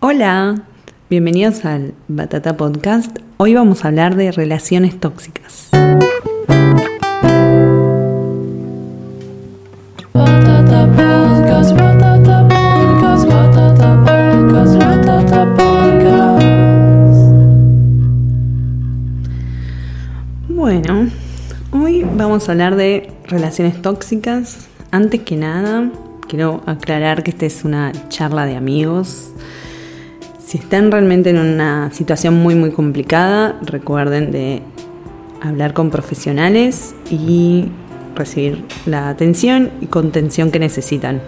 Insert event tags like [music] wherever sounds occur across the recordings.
Hola, bienvenidos al Batata Podcast. Hoy vamos a hablar de relaciones tóxicas. Batata podcast, batata podcast, batata podcast, batata podcast. Bueno, hoy vamos a hablar de relaciones tóxicas. Antes que nada, quiero aclarar que esta es una charla de amigos. Si están realmente en una situación muy muy complicada, recuerden de hablar con profesionales y recibir la atención y contención que necesitan.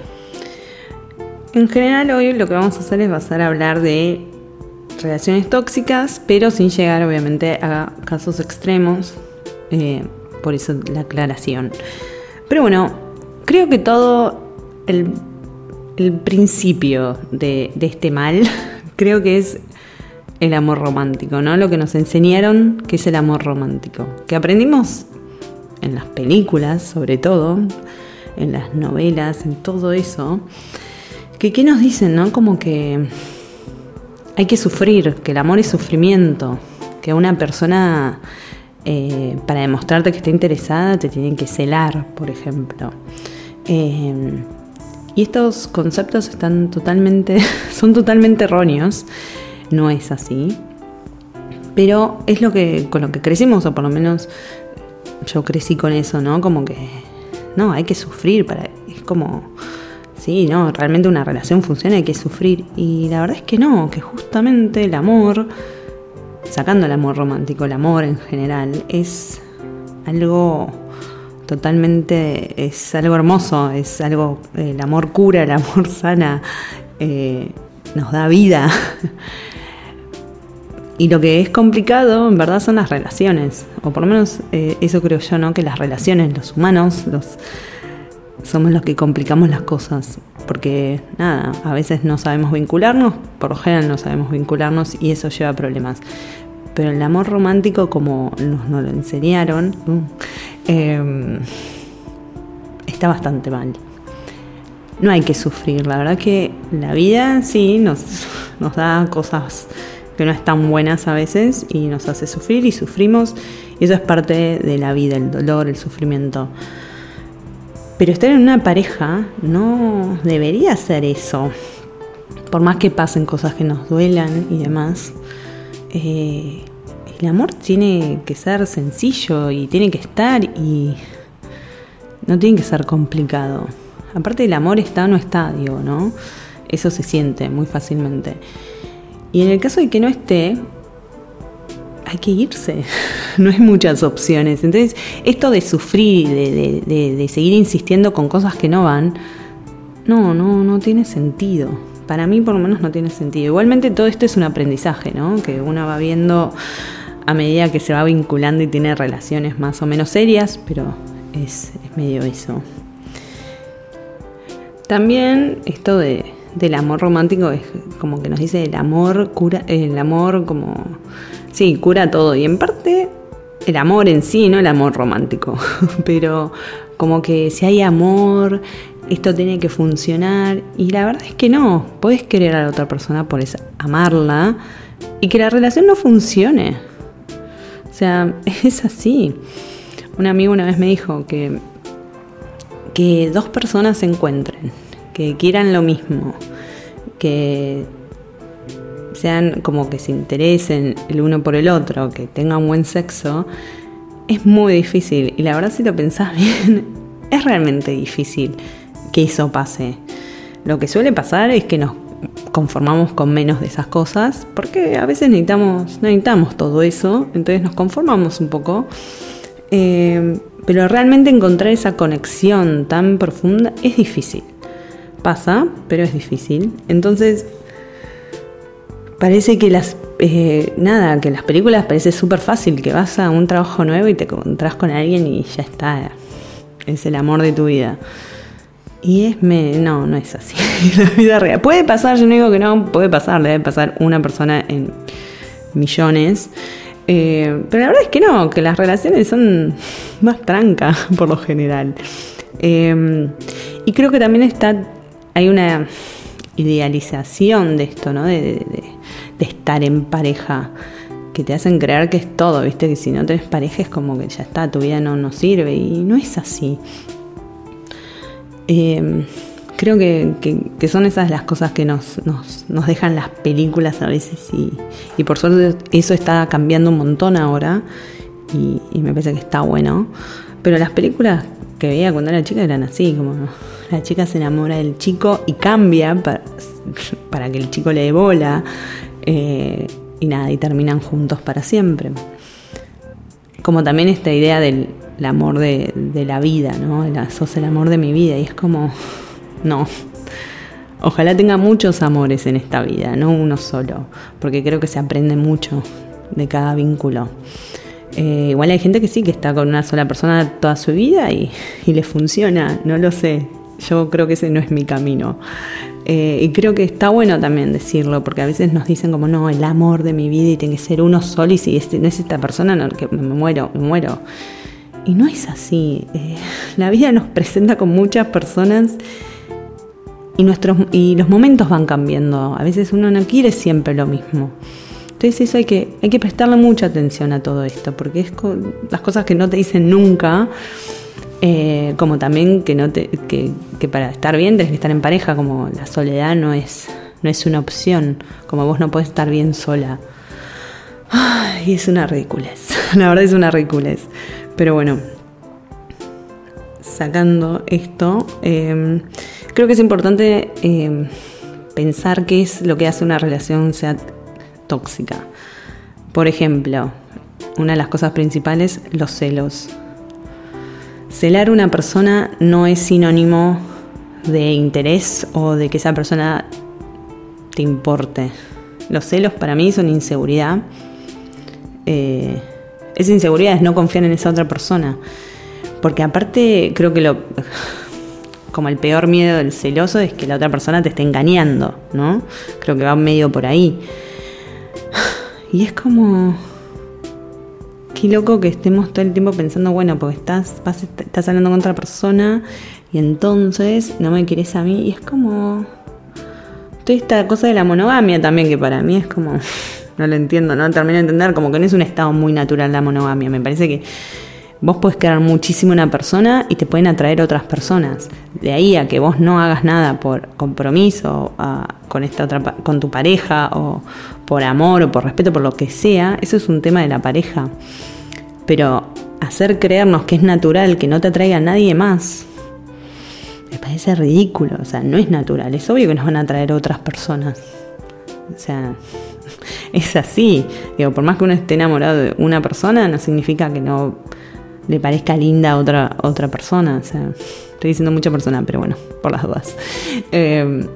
En general hoy lo que vamos a hacer es pasar a hablar de relaciones tóxicas, pero sin llegar obviamente a casos extremos. eh, por eso la aclaración. Pero bueno, creo que todo el, principio de este mal, [laughs] creo que es el amor romántico, ¿no? Lo que nos enseñaron que es el amor romántico. Que aprendimos en las películas, sobre todo, en las novelas, en todo eso. Que qué nos dicen, ¿no? Como que hay que sufrir, que el amor es sufrimiento, que una persona eh, para demostrarte que está interesada te tienen que celar, por ejemplo. Eh, y estos conceptos están totalmente, [laughs] son totalmente erróneos, no es así, pero es lo que con lo que crecimos, o por lo menos yo crecí con eso, ¿no? Como que no, hay que sufrir para es como sí, no, realmente una relación funciona, hay que sufrir. Y la verdad es que no, que justamente el amor sacando el amor romántico, el amor en general es algo totalmente es algo hermoso, es algo el amor cura, el amor [laughs] sana, eh, nos da vida. [laughs] Y lo que es complicado, en verdad, son las relaciones. O por lo menos eh, eso creo yo, ¿no? Que las relaciones, los humanos, los somos los que complicamos las cosas. Porque, nada, a veces no sabemos vincularnos, por lo general no sabemos vincularnos y eso lleva a problemas. Pero el amor romántico, como nos, nos lo enseñaron, eh, está bastante mal. No hay que sufrir, la verdad que la vida sí nos, nos da cosas que no están buenas a veces y nos hace sufrir y sufrimos y eso es parte de la vida, el dolor, el sufrimiento. Pero estar en una pareja no debería ser eso. Por más que pasen cosas que nos duelan y demás, eh, el amor tiene que ser sencillo y tiene que estar y no tiene que ser complicado. Aparte el amor está o no está, digo, ¿no? Eso se siente muy fácilmente. Y en el caso de que no esté, hay que irse. [laughs] No hay muchas opciones. Entonces, esto de sufrir, de, de, de, de, seguir insistiendo con cosas que no van, no, no, no tiene sentido. Para mí, por lo menos, no tiene sentido. Igualmente, todo esto es un aprendizaje, ¿no? Que uno va viendo a medida que se va vinculando y tiene relaciones más o menos serias, pero es, medio eso. También esto de, del amor romántico es como que nos dice el amor cura, el amor como sí, cura todo y en parte el amor en sí, no el amor romántico, [laughs] pero como que si hay amor, esto tiene que funcionar y la verdad es que no, puedes querer a la otra persona por amarla y que la relación no funcione. O sea, [laughs] es así. Un amigo una vez me dijo que que dos personas se encuentren, que quieran lo mismo, que sean como que se interesen el uno por el otro, que tengan buen sexo, es muy difícil. Y la verdad si lo pensás [laughs] bien, es realmente difícil que eso pase. Lo que suele pasar es que nos conformamos con menos de esas cosas, porque a veces necesitamos, necesitamos todo eso, entonces nos conformamos un poco. Eh, pero realmente encontrar esa conexión tan profunda es difícil. Pasa, pero es difícil. Entonces, parece que las eh, nada, que las películas parece súper fácil, que vas a un trabajo nuevo y te encontrás con alguien y ya está, es el amor de tu vida. Y es, me, no, no es así, [laughs] la vida real. Puede pasar, yo no digo que no, puede pasar, debe pasar una persona en millones. Eh, pero la verdad es que no, que las relaciones son [laughs] más tranca [laughs] por lo general. Eh, y creo que también está, hay una idealización de esto, ¿no? De, de- de estar en pareja, que te hacen creer que es todo, ¿viste? Que si no tenés pareja es como que ya está, tu vida no, no sirve y no es así. Eh, creo que, que- son esas las cosas que nos, nos, nos dejan las películas a veces y, y por suerte eso está cambiando un montón ahora y, y me parece que está bueno. Pero las películas que veía cuando era chica eran así, como la chica se enamora del chico y cambia para, para que el chico le dé bola eh, y nada, y terminan juntos para siempre como también esta idea del el amor de, de la vida, ¿no? Sos el amor de mi vida. Y es como, no. Ojalá tenga muchos amores en esta vida, no uno solo, porque creo que se aprende mucho de cada vínculo. Eh, igual hay gente que sí, que está con una sola persona toda su vida y, y le funciona, no lo sé. Yo creo que ese no es mi camino. Eh, y creo que está bueno también decirlo, porque a veces nos dicen como, no, el amor de mi vida y tiene que ser uno solo y si este, no es esta persona, no, que me muero, me muero. Y no es así. Eh, [laughs] la vida nos presenta con muchas personas y, nuestros, y los momentos van cambiando. A veces uno no quiere siempre lo mismo. Entonces eso hay que, hay que prestarle mucha atención a todo esto, porque es las cosas que no te dicen nunca, eh, como también que, no te, que, que para estar bien tenés que estar en pareja, como la soledad no es, no es una opción, como vos no podés estar bien sola. Ay, es una ridiculez, [laughs] la verdad es una ridiculez. Pero bueno, sacando esto, eh, creo que es importante eh, pensar qué es lo que hace una relación sea tóxica. Por ejemplo, una de las cosas principales, los celos. Celar a una persona no es sinónimo de interés o de que esa persona te importe. Los celos para mí son inseguridad. Eh, esa inseguridad es no confiar en esa otra persona. Porque aparte creo que lo [laughs] como el peor miedo del celoso es que la otra persona te esté engañando, ¿no? Creo que va medio por ahí. [sighs] Y es como qué loco que estemos todo el tiempo pensando, bueno, porque estás, vas, estás hablando con otra persona y entonces no me querés a mí. Y es como. Toda esta cosa de la monogamia también, que para mí es como. [laughs] No lo entiendo, no termino de entender, como que no es un estado muy natural la monogamia. Me parece que vos podés querer muchísimo una persona y te pueden atraer otras personas. De ahí a que vos no hagas nada por compromiso con esta otra con tu pareja o por amor o por respeto por lo que sea, eso es un tema de la pareja. Pero hacer creernos que es natural que no te atraiga a nadie más me parece ridículo, o sea, no es natural, es obvio que nos van a atraer otras personas. O sea, [laughs] es así. Digo, por más que uno esté enamorado de una persona, no significa que no le parezca linda a otra, otra persona. O sea, estoy diciendo mucha persona, pero bueno, por las dudas. Eh,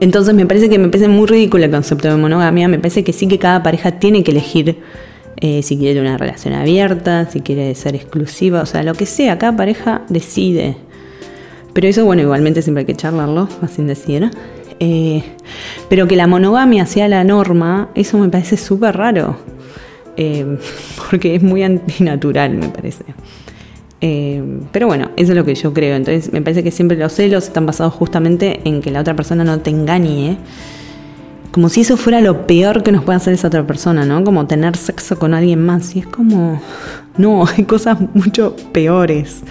entonces me parece que me parece muy ridículo el concepto de monogamia. Me parece que sí que cada pareja tiene que elegir eh, si quiere una relación abierta, si quiere ser exclusiva, o sea, lo que sea, cada pareja decide. Pero eso, bueno, igualmente siempre hay que charlarlo, sin decir. Eh, pero que la monogamia sea la norma, eso me parece súper raro. Eh, [laughs] porque es muy antinatural, me parece. Eh, pero bueno, eso es lo que yo creo. Entonces, me parece que siempre los celos están basados justamente en que la otra persona no te engañe. Como si eso fuera lo peor que nos puede hacer esa otra persona, ¿no? Como tener sexo con alguien más. Y es como, no, [laughs] hay cosas mucho peores.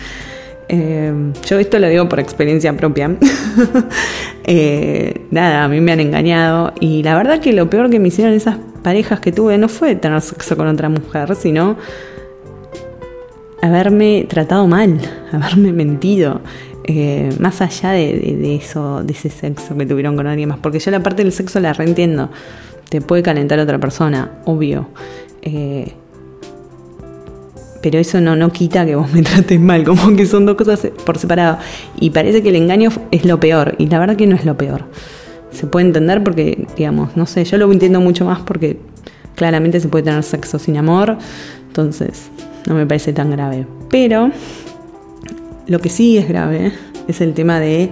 Eh, yo esto lo digo por experiencia propia. [laughs] Eh, nada, a mí me han engañado y la verdad que lo peor que me hicieron esas parejas que tuve no fue tener sexo con otra mujer, sino haberme tratado mal, [laughs] haberme mentido. eh, más allá de eso, de ese sexo que tuvieron con alguien más, porque yo la parte del sexo la reentiendo. Te puede calentar otra persona, obvio. Eh, pero eso no, no quita que vos [laughs] me trates mal, como que son dos cosas por separado. Y parece que el engaño es lo peor, y la verdad que no es lo peor. Se puede entender porque, digamos, no sé, yo lo entiendo mucho más porque claramente se puede tener sexo sin amor, entonces no me parece tan grave. Pero lo que sí es grave es el tema de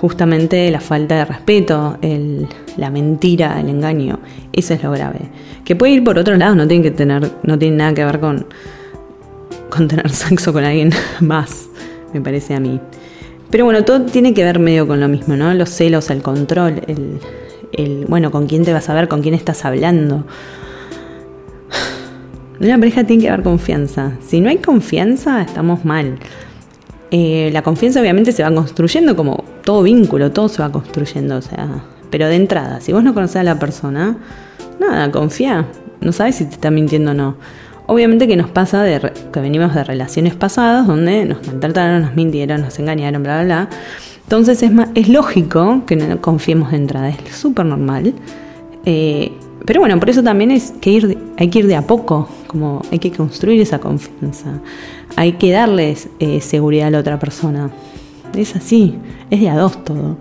justamente la falta de respeto, el- la mentira, el engaño. Eso es lo grave. Que puede ir por otro lado, no tiene que tener, no tiene nada que ver con, con tener sexo con alguien [laughs] más, me parece a mí. Pero bueno, todo tiene que ver medio con lo mismo, ¿no? Los celos, el control, el, el bueno, con quién te vas a ver, con quién estás hablando. Una pareja tiene que haber confianza. Si no hay confianza, estamos mal. Eh, la confianza obviamente se va construyendo como todo vínculo, todo se va construyendo, o sea, pero de entrada, si vos no conoces a la persona, nada, confía, no sabes si te está mintiendo o no. Obviamente que nos pasa de que venimos de relaciones pasadas donde nos maltrataron, nos mintieron, nos engañaron, bla, bla, bla. Entonces es, ma- es lógico que no confiemos de entrada, es súper normal. Eh, pero bueno, por eso también es que ir, hay que ir de a poco, como hay que construir esa confianza. Hay que darles eh, seguridad a la otra persona. Es así, es de a dos todo.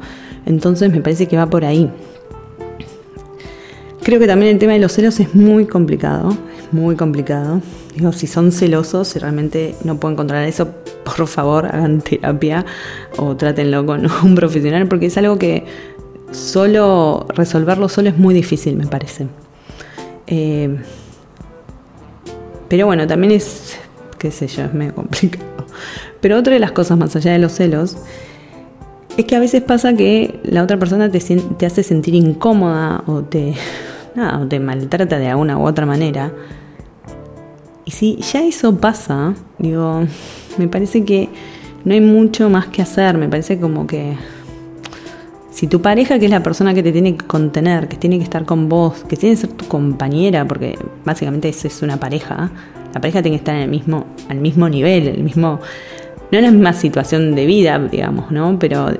Entonces me parece que va por ahí. Creo que también el tema de los celos es muy complicado, muy complicado. Digo, si son celosos, si realmente no pueden controlar eso, por favor hagan terapia o trátenlo con [laughs] un profesional, porque es algo que solo resolverlo solo es muy difícil, me parece. Eh, pero bueno, también es, qué sé yo, es medio complicado. Pero otra de las cosas más allá de los celos es que a veces pasa que la otra persona te hace sentir incómoda o te, nada, te maltrata de alguna u otra manera. Y si ya eso pasa, digo, [laughs] me parece que no hay mucho más que hacer. Me parece como que si tu pareja, que es la persona que te tiene que contener, que tiene que estar con vos, que tiene que ser tu compañera, porque básicamente eso es una pareja, la pareja tiene que estar al mismo nivel, el mismo, no en la misma situación de vida, digamos, ¿no? Pero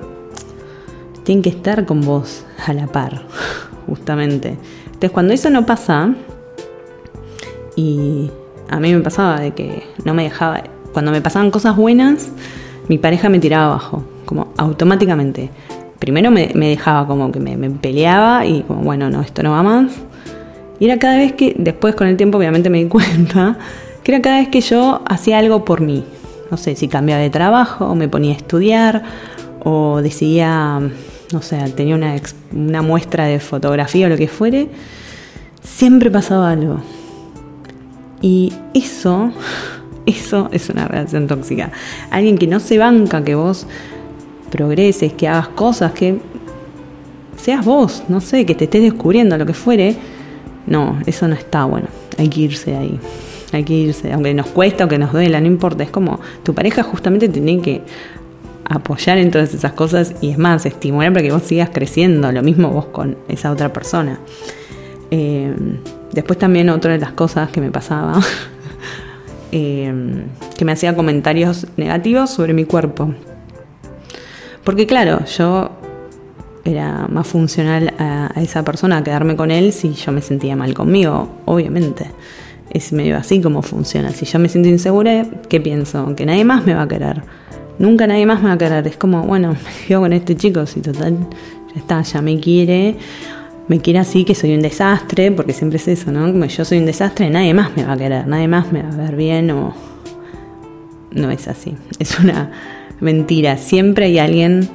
tienen que estar con vos a la par, [laughs] justamente. Entonces, cuando eso no pasa, y a mí me pasaba de que no me dejaba, cuando me pasaban cosas buenas, mi pareja me tiraba abajo, como automáticamente. Primero me, dejaba como que me, me peleaba y como, bueno, no, esto no va más. Y era cada vez que, después con el tiempo obviamente me di [laughs] cuenta, que era cada vez que yo hacía algo por mí. No sé, si cambiaba de trabajo, o me ponía a estudiar, o decidía, no sé, tenía una, ex- una muestra de fotografía o lo que fuere, siempre pasaba algo. Y eso, [laughs] eso es una relación tóxica. Alguien que no se banca que vos progreses, que hagas cosas, que seas vos, no sé, que te estés descubriendo lo que fuere. No, eso no está bueno. Hay que irse ahí. Hay que irse, aunque nos cuesta, aunque nos duela, no importa. Es como tu pareja justamente te tiene que apoyar en todas esas cosas y es más, estimular para que vos sigas creciendo. Lo mismo vos con esa otra persona. Eh, después también otra de las cosas que me pasaba, [laughs] eh, que me hacía comentarios negativos sobre mi cuerpo. Porque claro, yo era más funcional a, a esa persona, a quedarme con él si yo me sentía mal conmigo, obviamente. Es medio así como funciona. Si yo me siento insegura, ¿qué pienso? Que nadie más me va a querer. Nunca nadie más me va a querer. Es como, bueno, me con este chico, si total, ya está, ya me quiere. Me quiere así que soy un desastre, porque siempre es eso, ¿no? Como yo soy un desastre, nadie más me va a querer, nadie más me va a ver bien o... No es así, es una mentira. Siempre hay alguien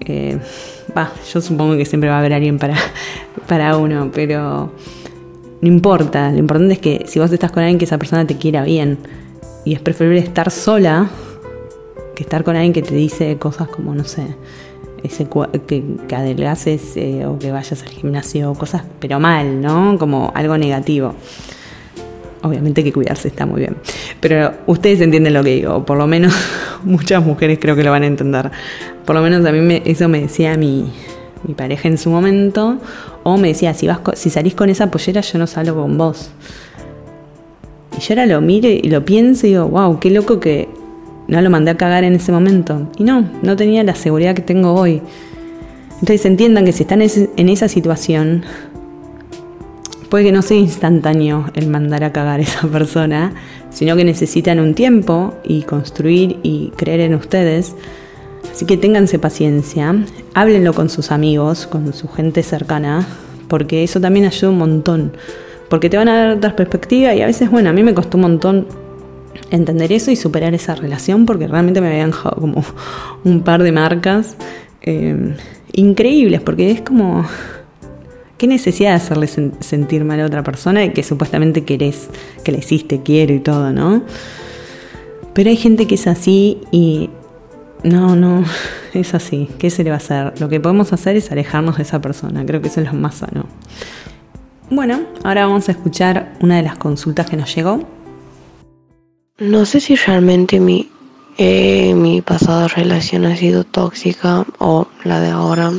eh, yo supongo que siempre va a haber alguien para, [laughs] para uno, pero no importa. Lo importante es que si vos estás con alguien que esa persona te quiera bien y es preferible estar sola que estar con alguien que te dice cosas como, no sé, ese que, que adelgaces eh, o que vayas al gimnasio, cosas, pero mal, ¿no? Como algo negativo. Obviamente que cuidarse está muy bien. Pero ustedes entienden lo que digo, por lo menos [laughs] muchas mujeres creo que lo van a entender. Por lo menos a mí me- eso me decía mi, mi pareja en su momento, o me decía, si, vas si salís con esa pollera yo no salgo con vos. Y yo ahora lo miro y lo pienso y digo, wow, qué loco que no lo mandé a cagar en ese momento. Y no, no tenía la seguridad que tengo hoy. Entonces entiendan que si están en esa situación, puede que no sea instantáneo el mandar a cagar a esa [laughs] persona, sino que necesitan un tiempo y construir y creer en ustedes. Así que ténganse paciencia, háblenlo con sus amigos, con su gente cercana, porque eso también ayuda un montón. Porque te van a dar otra perspectiva y a veces, bueno, a mí me costó un montón entender eso y superar esa relación porque realmente me habían dejado como un par de marcas eh, increíbles, porque es como, ¿qué necesidad de hacerle sen- sentir mal a otra persona que supuestamente querés, que le hiciste, quiero y todo, ¿no? Pero hay gente que es así y no, no, es así. ¿Qué se le va a hacer? Lo que podemos hacer es alejarnos de esa persona. Creo que eso es lo más sano. Bueno, ahora vamos a escuchar una de las consultas que nos llegó. No sé si realmente mi, eh, mi pasada relación ha sido tóxica o la de ahora.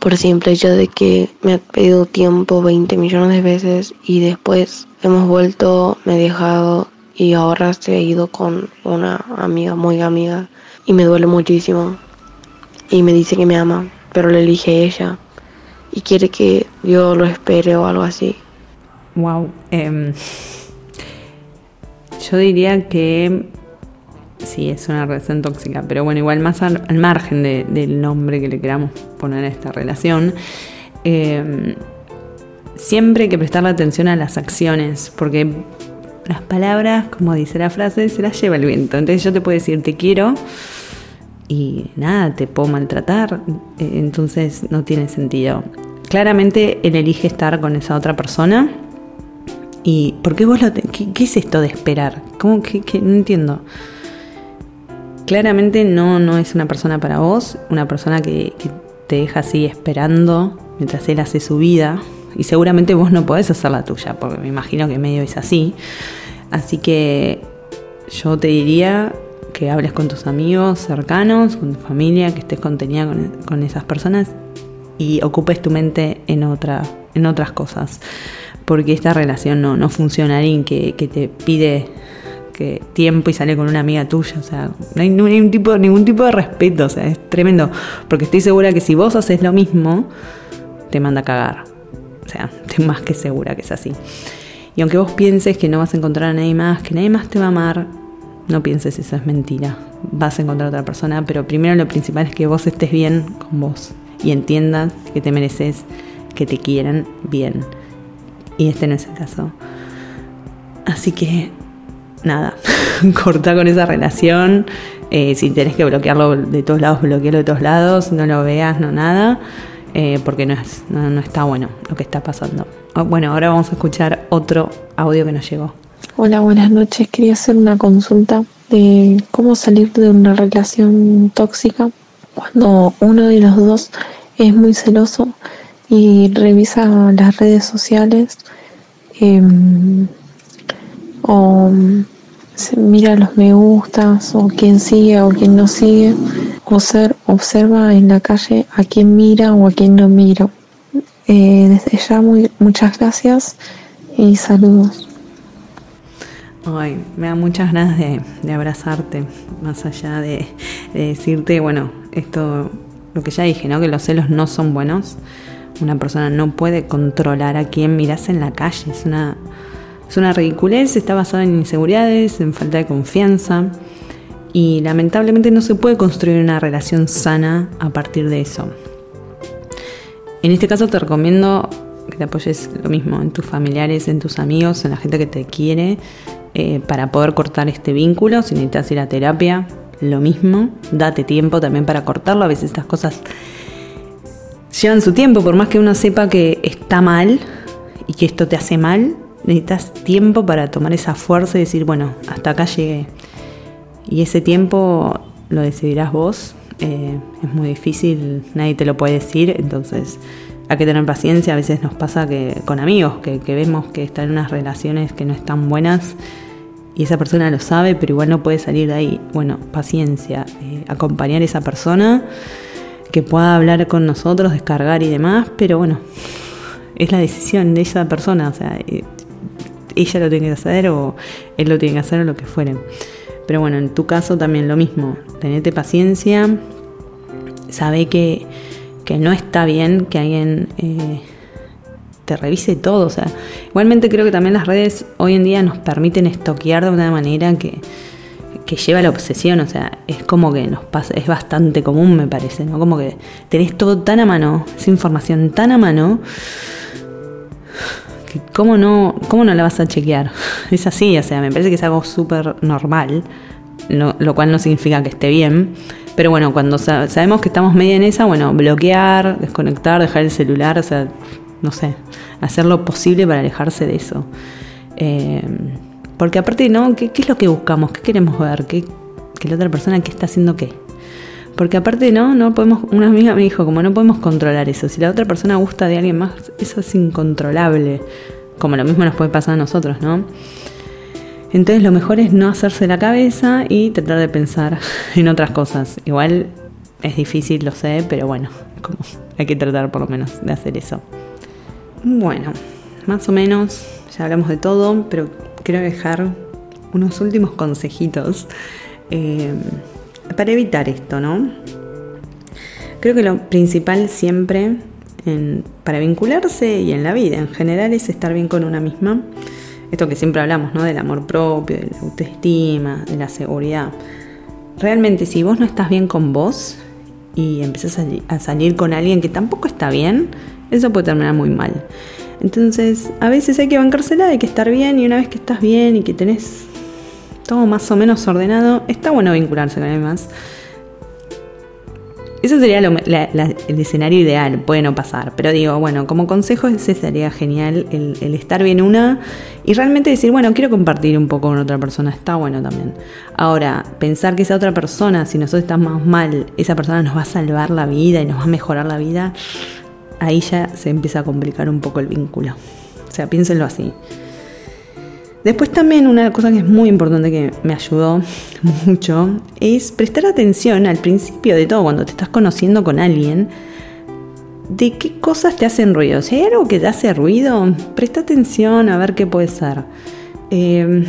Por el simple hecho de que me ha pedido tiempo 20 millones de veces y después hemos vuelto, me he dejado y ahora se ha ido con una amiga, muy amiga. Y me duele muchísimo. Y me dice que me ama, pero le elige ella. Y quiere que yo lo espere o algo así. Wow. Yo diría que sí, es una relación tóxica, pero bueno, igual más al, margen de- del nombre que le queramos poner a esta relación, em, siempre hay que prestarle atención a las acciones, porque las palabras, como dice la frase, se las lleva el viento. Entonces yo te puedo decir te quiero y nada, te puedo maltratar, eh, entonces no tiene sentido. Claramente él elige estar con esa otra persona. ¿Y por qué vos lo qué, qué es esto de esperar? ¿Cómo que, no entiendo? Claramente no, no es una persona para vos, una persona que, que te deja así esperando mientras él hace su vida. Y seguramente vos no podés hacer la tuya, porque me imagino que medio es así. Así que yo te diría que hables con tus amigos cercanos, con tu familia, que estés contenida con, con esas personas y ocupes tu mente en, otra, en otras cosas. Porque esta relación no, no funciona. Alguien que, que te pide que tiempo y sale con una amiga tuya. O sea, no hay ningún tipo, ningún tipo de respeto. O sea, es tremendo. Porque estoy segura que si vos haces lo mismo, te manda a cagar. O sea, [laughs] estoy más que segura que es así. Y aunque vos pienses que no vas a encontrar a nadie más, que nadie más te va a amar, no pienses eso es mentira. Vas a encontrar a otra persona, pero primero lo principal es que vos estés bien con vos y entiendas que te mereces que te quieran bien. Y este no es el caso. Así que, nada, [laughs] corta con esa relación. Eh, si tenés que bloquearlo de todos lados, bloquearlo de todos lados. No lo veas, no nada. eh, porque no, es, no, no está bueno lo que está pasando. Ah, Bueno, ahora vamos a escuchar otro audio que nos llegó. Hola, buenas noches. Quería hacer una consulta de cómo salir de una relación tóxica cuando uno de los dos es muy celoso y revisa las redes sociales em, o mira los me gustas o quién sigue o quién no sigue o ser, observa en la calle a quién mira o a quién no mira. Eh, desde ya muy, muchas gracias y saludos. Ay, me da muchas ganas de, de abrazarte, más allá de, de decirte, bueno, esto, lo que ya dije, ¿no? Que los celos no son buenos. Una persona no puede controlar a quién miras en la calle. Es una, es una ridiculez, está basada en inseguridades, en falta de confianza. Y lamentablemente no se puede construir una relación sana a partir de eso. En este caso te recomiendo que te apoyes lo mismo en tus familiares, en tus amigos, en la gente que te quiere, eh, para poder cortar este vínculo. Si necesitas ir a terapia, lo mismo. Date tiempo también para cortarlo. A veces estas cosas llevan su tiempo, por más que uno sepa que está mal y que esto te hace mal, necesitas tiempo para tomar esa fuerza y decir, bueno, hasta acá llegué. Y ese tiempo lo decidirás vos. Eh, es muy difícil, nadie te lo puede decir, entonces hay que tener paciencia. A veces nos pasa que con amigos, que, vemos que están en unas relaciones que no están buenas y esa persona lo sabe, pero igual no puede salir de ahí. Bueno, paciencia, eh, acompañar a esa persona que pueda hablar con nosotros, descargar y demás, pero bueno, es la decisión de esa persona, o sea, eh, ella lo tiene que hacer o él lo tiene que hacer o lo que fuere. Pero bueno, en tu caso también lo mismo, tenete paciencia, sabe que, que no está bien que alguien eh, te revise todo, o sea, igualmente creo que también las redes hoy en día nos permiten estoquear de una manera que, que lleva la obsesión, o sea, es como que nos pasa, es bastante común me parece, ¿no? Como que tenés todo tan a mano, esa información tan a mano, que cómo no, cómo no la vas a chequear. [laughs] Es así, o sea, me parece que es algo súper normal, lo, cual no significa que esté bien. Pero bueno, cuando sa- sabemos que estamos media en esa, bueno, bloquear, desconectar, dejar el celular, o sea, no sé, hacer lo posible para alejarse de eso. Eh, porque aparte, ¿no? ¿Qué, es lo que buscamos? ¿Qué queremos ver? ¿Qué, que la otra persona qué está haciendo qué. Porque aparte, ¿no? No podemos, una amiga me dijo, como no podemos controlar eso. Si la otra persona gusta de alguien más, eso es incontrolable. Como lo mismo nos puede pasar a nosotros, ¿no? Entonces lo mejor es no hacerse la cabeza y tratar de pensar [laughs] en otras cosas. Igual es difícil, lo sé, pero bueno, como hay que tratar por lo menos de hacer eso. Bueno, más o menos ya hablamos de todo, pero quiero dejar unos últimos consejitos eh, para evitar esto, ¿no? Creo que lo principal siempre para vincularse y en la vida en general es estar bien con una misma. Esto que siempre hablamos, ¿no? Del amor propio, de la autoestima, de la seguridad. Realmente, si vos no estás bien con vos y empezás a salir con alguien que tampoco está bien, eso puede terminar muy mal. Entonces, a veces hay que bancársela, hay que estar bien y una vez que estás bien y que tenés todo más o menos ordenado, está bueno vincularse con alguien más. Eso sería lo- el escenario ideal, puede no pasar, pero digo, bueno, como consejo ese sería genial, el, el estar bien una y realmente decir, bueno, quiero compartir un poco con otra persona, está bueno también. Ahora, pensar que esa otra persona, si nosotros estamos mal, esa persona nos va a salvar la vida y nos va a mejorar la vida, ahí ya se empieza a complicar un poco el vínculo. O sea, piénsenlo así. Después también una cosa que es muy importante que me ayudó [laughs] mucho es prestar atención al principio de todo, cuando te estás conociendo con alguien, de qué cosas te hacen ruido. Si hay algo que te hace ruido, presta atención a ver qué puede ser. Eh,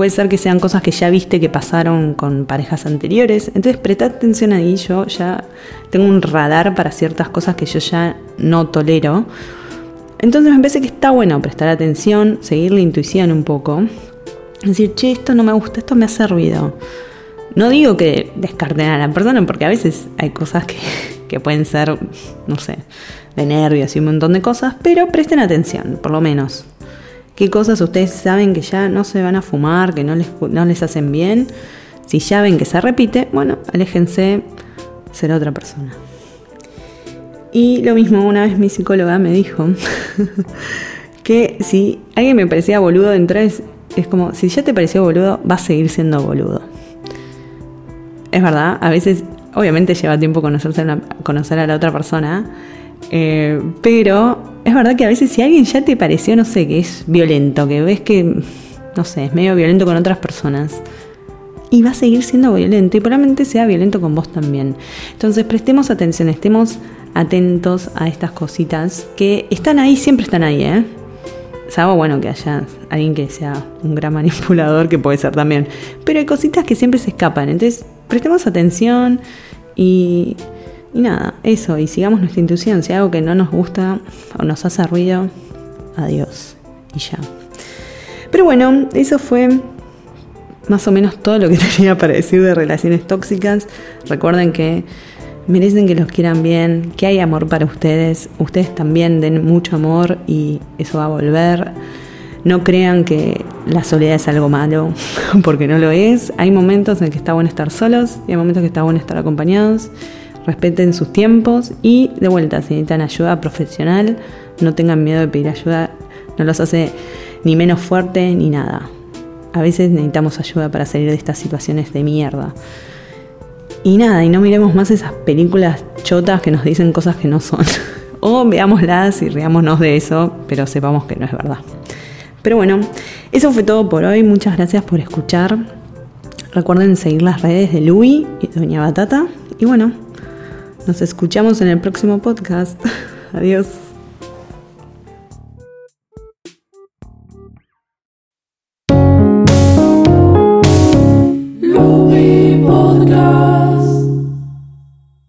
puede ser que sean cosas que ya viste que pasaron con parejas anteriores. Entonces presta atención ahí. Yo ya tengo un radar para ciertas cosas que yo ya no tolero. Entonces me parece que está bueno prestar atención, seguir la intuición un poco. Decir, che, esto no me gusta, esto me hace ruido. No digo que descarten a la persona, porque a veces hay cosas que, [laughs] que pueden ser, no sé, de nervios y un montón de cosas, pero presten atención, por lo menos. ¿Qué cosas ustedes saben que ya no se van a fumar, que no les, no les hacen bien? Si ya ven que se repite, bueno, aléjense, será otra persona. Y lo mismo, una vez mi psicóloga me dijo [laughs] que si alguien me parecía boludo dentro es, es como, si ya te pareció boludo, va a seguir siendo boludo. Es verdad, a veces, obviamente lleva tiempo conocerse conocer a la otra persona, eh, pero es verdad que a veces si alguien ya te pareció, no sé, que es violento, que ves que, no sé, es medio violento con otras personas, y va a seguir siendo violento y probablemente sea violento con vos también. Entonces prestemos atención, estemos atentos a estas cositas que están ahí, siempre están ahí, ¿eh? Salvo, bueno, que haya alguien que sea un gran manipulador, que puede ser también. Pero hay cositas que siempre se escapan. Entonces, prestemos atención y, y nada, eso. Y sigamos nuestra intuición. Si algo que no nos gusta o nos hace ruido, adiós. Y ya. Pero bueno, eso fue más o menos todo lo que [laughs] tenía para decir de relaciones tóxicas. Recuerden que merecen que los quieran bien, que hay amor para ustedes. Ustedes también den mucho amor y eso va a volver. No crean que la soledad es algo malo, [laughs] porque no lo es. Hay momentos en que está bueno estar solos y hay momentos que está bueno estar acompañados. Respeten sus tiempos y de vuelta, si necesitan ayuda profesional, no tengan miedo de pedir ayuda. No los hace ni menos fuerte ni nada. A veces necesitamos ayuda para salir de estas situaciones de mierda. Y nada, y no miremos más esas películas chotas que nos dicen cosas que no son. [laughs] o veámoslas y riámonos de eso, pero sepamos que no es verdad. Pero bueno, eso fue todo por hoy. Muchas gracias por escuchar. Recuerden seguir las redes de Louis y Doña Batata. Y bueno, nos escuchamos en el próximo podcast. [laughs] Adiós.